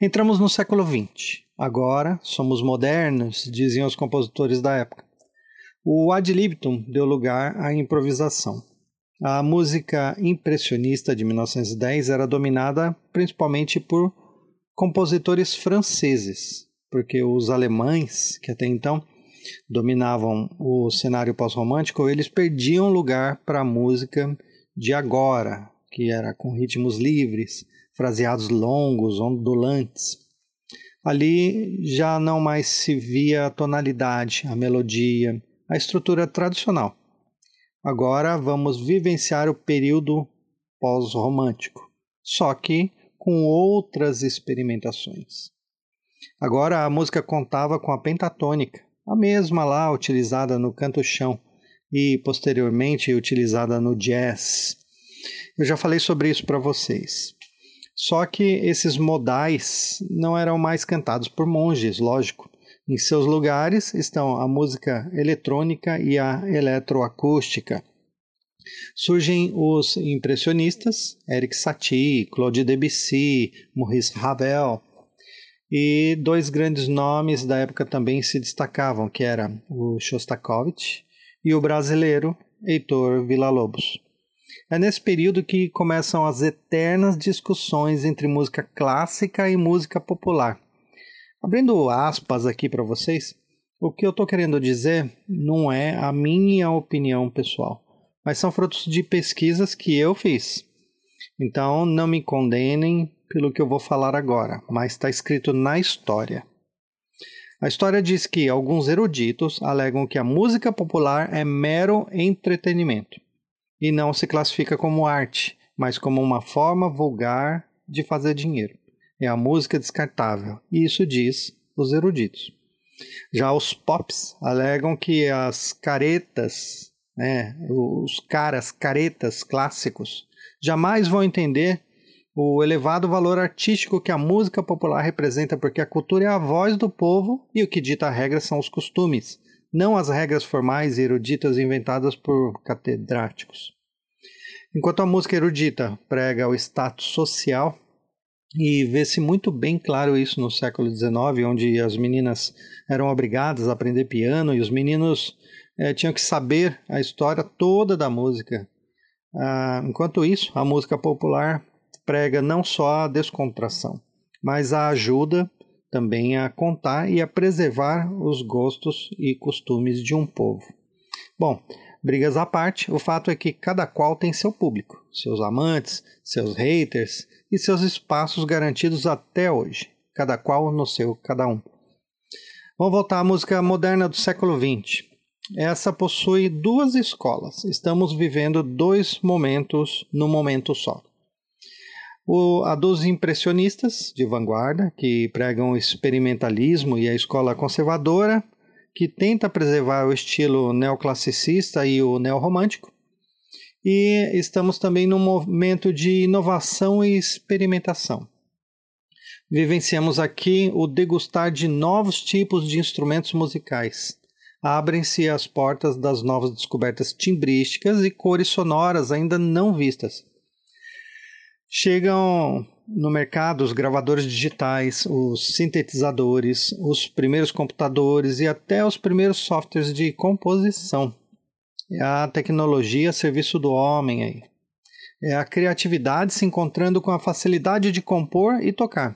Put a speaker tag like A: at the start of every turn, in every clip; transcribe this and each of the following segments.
A: Entramos no século XX. Agora somos modernos, diziam os compositores da época. O ad libitum deu lugar à improvisação. A música impressionista de 1910 era dominada principalmente por compositores franceses, porque os alemães, que até então dominavam o cenário pós-romântico, eles perdiam lugar para a música de agora, que era com ritmos livres, fraseados longos, ondulantes. Ali já não mais se via a tonalidade, a melodia, a estrutura tradicional. Agora vamos vivenciar o período pós-romântico, só que com outras experimentações. Agora a música contava com a pentatônica, a mesma lá utilizada no canto-chão e posteriormente utilizada no jazz. Eu já falei sobre isso para vocês. Só que esses modais não eram mais cantados por monges, lógico. Em seus lugares estão a música eletrônica e a eletroacústica. Surgem os impressionistas, Eric Satie, Claude Debussy, Maurice Ravel, e dois grandes nomes da época também se destacavam, que era o Shostakovich e o brasileiro Heitor Villa-Lobos. É nesse período que começam as eternas discussões entre música clássica e música popular. Abrindo aspas aqui para vocês, o que eu estou querendo dizer não é a minha opinião pessoal, mas são frutos de pesquisas que eu fiz. Então não me condenem pelo que eu vou falar agora, mas está escrito na história. A história diz que alguns eruditos alegam que a música popular é mero entretenimento e não se classifica como arte, mas como uma forma vulgar de fazer dinheiro. É a música descartável, e isso diz os eruditos. Já os pops alegam que as caretas, né, os caras caretas clássicos, jamais vão entender o elevado valor artístico que a música popular representa, porque a cultura é a voz do povo e o que dita a regra são os costumes, não as regras formais e eruditas inventadas por catedráticos. Enquanto a música erudita prega o status social, e vê-se muito bem claro isso no século XIX, onde as meninas eram obrigadas a aprender piano e os meninos eh, tinham que saber a história toda da música. Ah, enquanto isso, a música popular prega não só a descontração, mas a ajuda também a contar e a preservar os gostos e costumes de um povo. Bom, brigas à parte, o fato é que cada qual tem seu público, seus amantes, seus haters e seus espaços garantidos até hoje, cada qual no seu cada um. Vamos voltar à música moderna do século XX. Essa possui duas escolas. Estamos vivendo dois momentos no momento só. O, a dos impressionistas de vanguarda, que pregam o experimentalismo e a escola conservadora, que tenta preservar o estilo neoclassicista e o neorromântico. E estamos também num momento de inovação e experimentação. Vivenciamos aqui o degustar de novos tipos de instrumentos musicais. Abrem-se as portas das novas descobertas timbrísticas e cores sonoras ainda não vistas Chegam no mercado os gravadores digitais, os sintetizadores, os primeiros computadores e até os primeiros softwares de composição. É a tecnologia a serviço do homem aí. É a criatividade se encontrando com a facilidade de compor e tocar.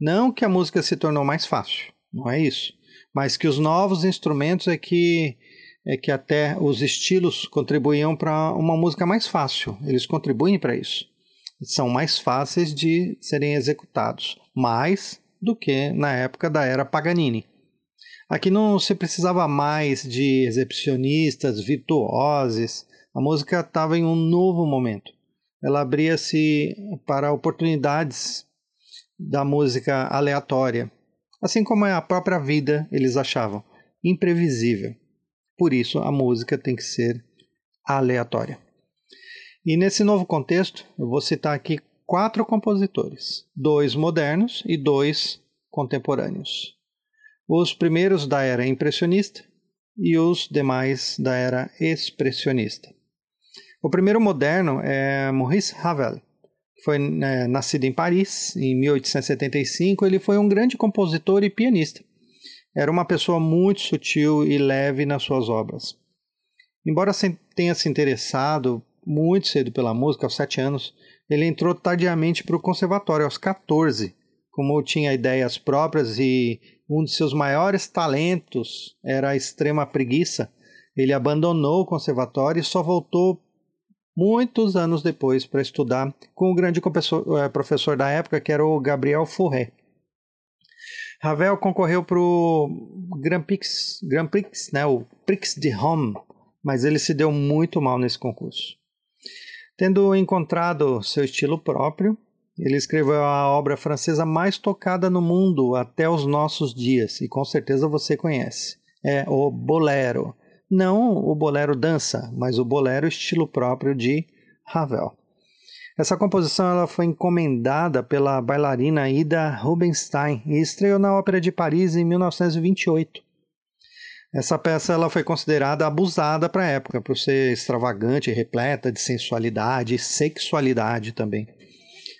A: Não que a música se tornou mais fácil, não é isso. Mas que os novos instrumentos é que é que até os estilos contribuíam para uma música mais fácil. Eles contribuem para isso são mais fáceis de serem executados, mais do que na época da era Paganini. Aqui não se precisava mais de excepcionistas, virtuosos, a música estava em um novo momento. Ela abria-se para oportunidades da música aleatória, assim como é a própria vida, eles achavam, imprevisível. Por isso a música tem que ser aleatória. E nesse novo contexto, eu vou citar aqui quatro compositores, dois modernos e dois contemporâneos. Os primeiros da era impressionista e os demais da era expressionista. O primeiro moderno é Maurice Ravel, foi é, nascido em Paris em 1875. Ele foi um grande compositor e pianista. Era uma pessoa muito sutil e leve nas suas obras. Embora tenha se interessado muito cedo pela música, aos sete anos, ele entrou tardiamente para o conservatório, aos 14. Como tinha ideias próprias e um de seus maiores talentos era a extrema preguiça, ele abandonou o conservatório e só voltou muitos anos depois para estudar com o grande eh, professor da época, que era o Gabriel Fauré. Ravel concorreu para o Grand Prix, Grand Prix, né, o Prix de Rome, mas ele se deu muito mal nesse concurso. Tendo encontrado seu estilo próprio, ele escreveu a obra francesa mais tocada no mundo até os nossos dias, e com certeza você conhece. É o Bolero. Não o bolero dança, mas o bolero estilo próprio de Ravel. Essa composição ela foi encomendada pela bailarina Ida Rubinstein e estreou na Ópera de Paris em 1928. Essa peça ela foi considerada abusada para a época, por ser extravagante, repleta de sensualidade e sexualidade também.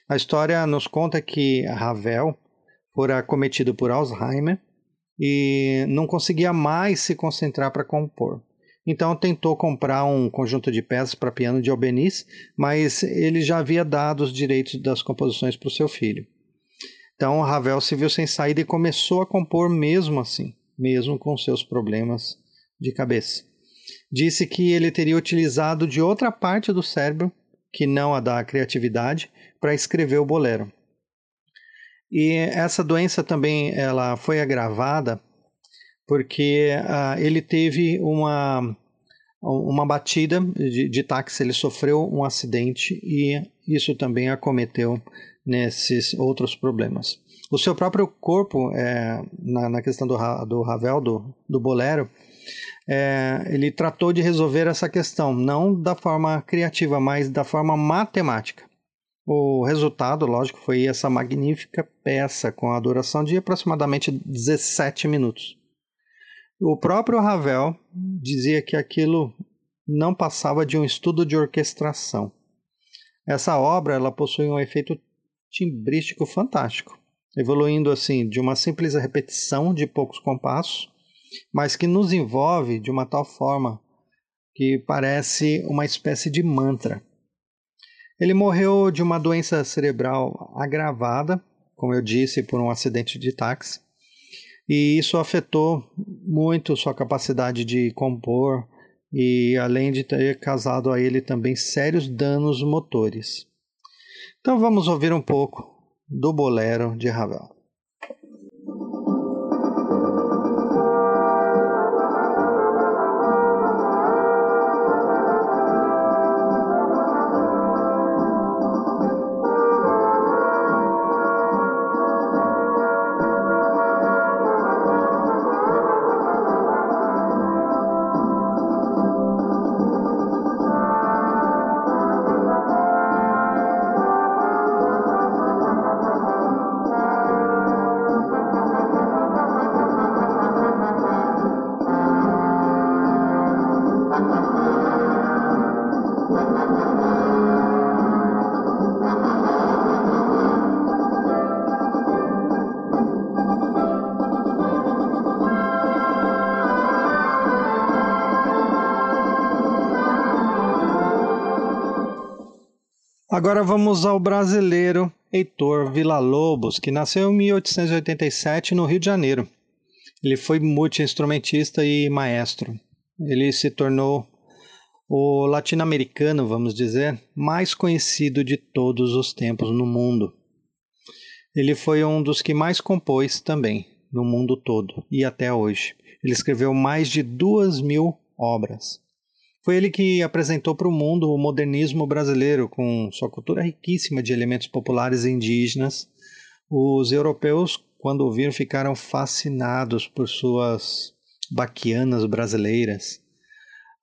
A: A história nos conta que Ravel fora cometido por Alzheimer e não conseguia mais se concentrar para compor. Então tentou comprar um conjunto de peças para piano de Albeniz, mas ele já havia dado os direitos das composições para o seu filho. Então Ravel se viu sem saída e começou a compor mesmo assim mesmo com seus problemas de cabeça. Disse que ele teria utilizado de outra parte do cérebro, que não a da criatividade, para escrever o bolero. E essa doença também ela foi agravada porque uh, ele teve uma, uma batida de, de táxi, ele sofreu um acidente e isso também acometeu nesses outros problemas o seu próprio corpo, é, na, na, questão do, do Ravel, do, do Bolero, é, ele tratou de resolver essa questão, não da forma criativa, mas da forma matemática. O resultado, lógico, foi essa magnífica peça com a duração de aproximadamente 17 minutos. O próprio Ravel dizia que aquilo não passava de um estudo de orquestração. Essa obra ela possui um efeito timbrístico fantástico evoluindo assim de uma simples repetição de poucos compassos, mas que nos envolve de uma tal forma que parece uma espécie de mantra. Ele morreu de uma doença cerebral agravada, como eu disse, por um acidente de táxi, e isso afetou muito sua capacidade de compor e além de ter causado a ele também sérios danos motores. Então vamos ouvir um pouco do Bolero de Ravel. Agora vamos ao brasileiro Heitor Villa-Lobos, que nasceu em 1887 no Rio de Janeiro. Ele foi multi-instrumentista e maestro. Ele se tornou o latino-americano, vamos dizer, mais conhecido de todos os tempos no mundo. Ele foi um dos que mais compôs também, no mundo todo e até hoje. Ele escreveu mais de duas mil obras. Foi ele que apresentou para o mundo o modernismo brasileiro, com sua cultura riquíssima de elementos populares indígenas. Os europeus, quando ouviram, ficaram fascinados por suas baquianas brasileiras.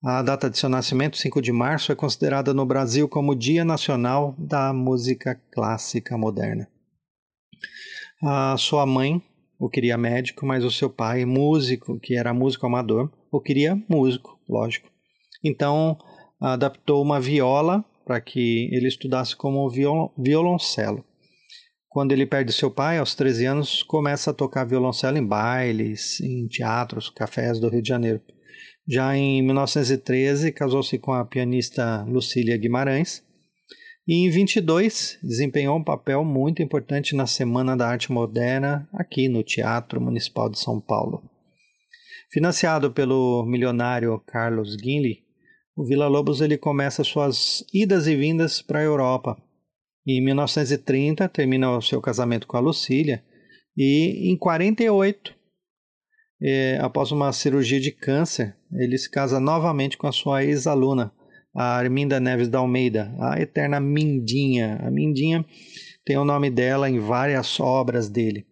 A: A data de seu nascimento, 5 de março, é considerada no Brasil como Dia Nacional da Música Clássica Moderna. A sua mãe o queria médico, mas o seu pai, músico, que era músico amador, o queria músico, lógico. Então adaptou uma viola para que ele estudasse como violoncelo. Quando ele perde seu pai, aos 13 anos, começa a tocar violoncelo em bailes, em teatros, cafés do Rio de Janeiro. Já em 1913, casou-se com a pianista Lucília Guimarães. E em 22, desempenhou um papel muito importante na Semana da Arte Moderna, aqui no Teatro Municipal de São Paulo. Financiado pelo milionário Carlos Guinle, o Vila Lobos ele começa suas idas e vindas para a Europa. Em 1930 termina o seu casamento com a Lucília e em 48 é, após uma cirurgia de câncer, ele se casa novamente com a sua ex-aluna, a Arminda Neves da Almeida, a eterna Mindinha. A Mindinha tem o nome dela em várias obras dele.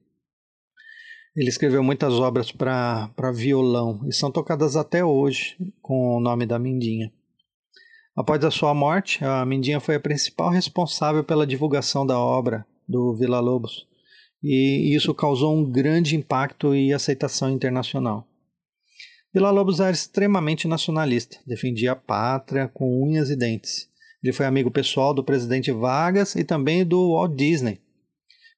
A: Ele escreveu muitas obras para violão e são tocadas até hoje com o nome da Mindinha. Após a sua morte, a Mindinha foi a principal responsável pela divulgação da obra do Vila Lobos e isso causou um grande impacto e aceitação internacional. Vila Lobos era extremamente nacionalista, defendia a pátria com unhas e dentes. Ele foi amigo pessoal do presidente Vargas e também do Walt Disney.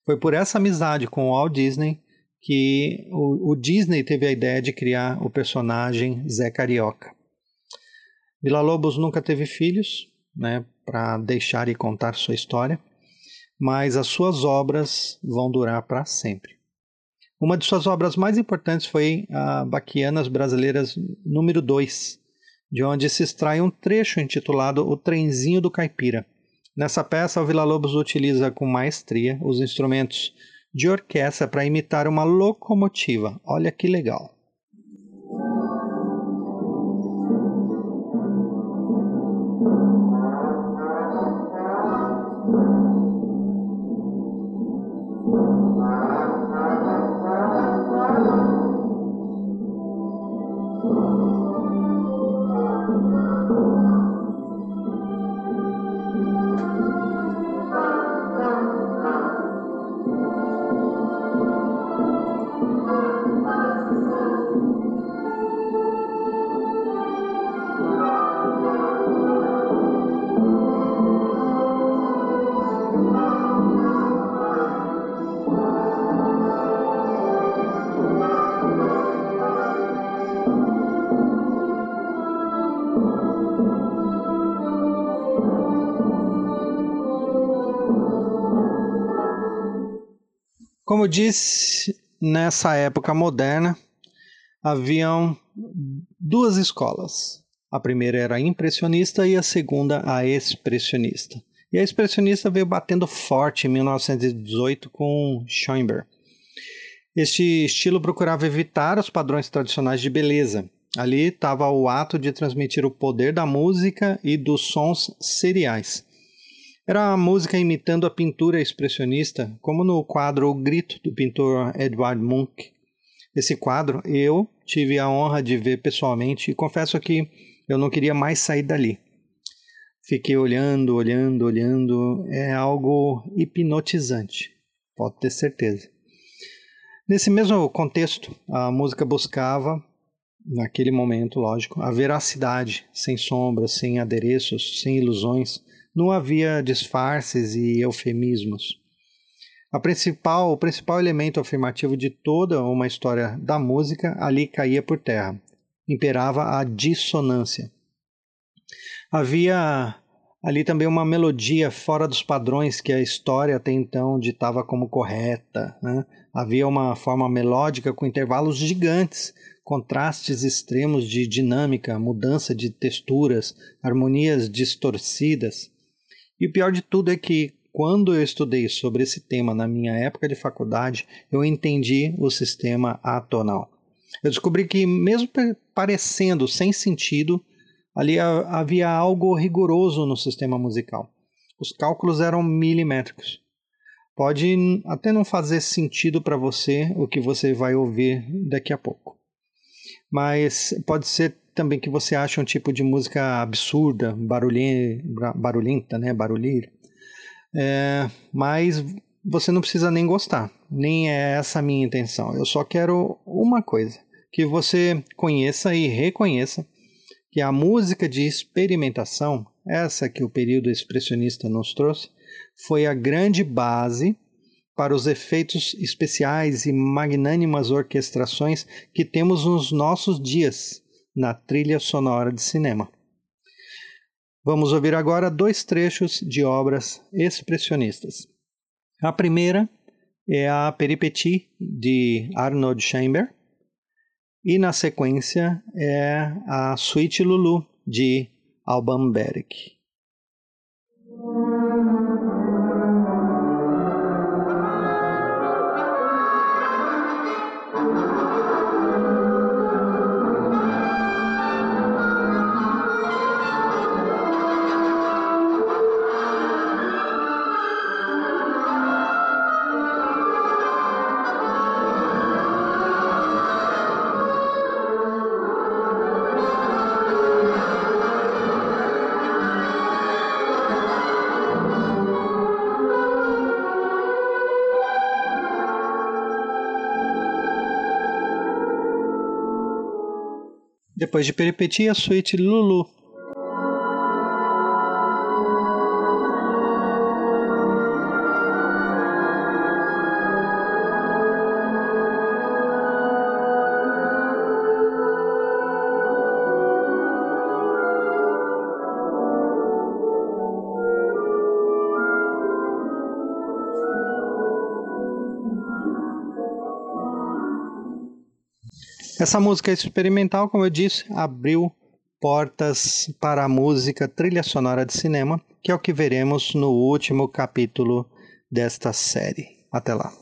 A: Foi por essa amizade com o Walt Disney que o, o Disney teve a ideia de criar o personagem Zé Carioca. Vila Lobos nunca teve filhos, né, para deixar e contar sua história mas as suas obras vão durar para sempre. Uma de suas obras mais importantes foi a Baquianas Brasileiras número 2, de onde se extrai um trecho intitulado O Trenzinho do Caipira. Nessa peça, o Vila Lobos utiliza com maestria os instrumentos de orquestra para imitar uma locomotiva. Olha que legal! Como disse, nessa época moderna haviam duas escolas. A primeira era a impressionista e a segunda a expressionista. E a expressionista veio batendo forte em 1918 com Schoenberg. Este estilo procurava evitar os padrões tradicionais de beleza. Ali estava o ato de transmitir o poder da música e dos sons seriais. Era a música imitando a pintura expressionista, como no quadro O Grito, do pintor Edvard Munch. Esse quadro eu tive a honra de ver pessoalmente e confesso que eu não queria mais sair dali. Fiquei olhando, olhando, olhando. É algo hipnotizante, pode ter certeza. Nesse mesmo contexto, a música buscava, naquele momento, lógico, a veracidade, sem sombras, sem adereços, sem ilusões, não havia disfarces e eufemismos. A principal, o principal elemento afirmativo de toda uma história da música ali caía por terra. Imperava a dissonância. Havia ali também uma melodia fora dos padrões que a história até então ditava como correta. Né? Havia uma forma melódica com intervalos gigantes, contrastes extremos de dinâmica, mudança de texturas, harmonias distorcidas. E o pior de tudo é que quando eu estudei sobre esse tema na minha época de faculdade, eu entendi o sistema atonal. Eu descobri que, mesmo parecendo sem sentido, ali havia algo rigoroso no sistema musical. Os cálculos eram milimétricos. Pode até não fazer sentido para você o que você vai ouvir daqui a pouco. Mas pode ser também que você acha um tipo de música absurda, barulhenta, né, barulheira. É, mas você não precisa nem gostar, nem é essa a minha intenção. Eu só quero uma coisa, que você conheça e reconheça que a música de experimentação essa que o período expressionista nos trouxe, foi a grande base para os efeitos especiais e magnânimas orquestrações que temos nos nossos dias na trilha sonora de cinema. Vamos ouvir agora dois trechos de obras expressionistas. A primeira é a Peripetie de Arnold Chamber e na sequência é a Suite Lulu de Alban Berg. Depois de Peripetia, a suíte Lulu. Essa música experimental, como eu disse, abriu portas para a música trilha sonora de cinema, que é o que veremos no último capítulo desta série. Até lá.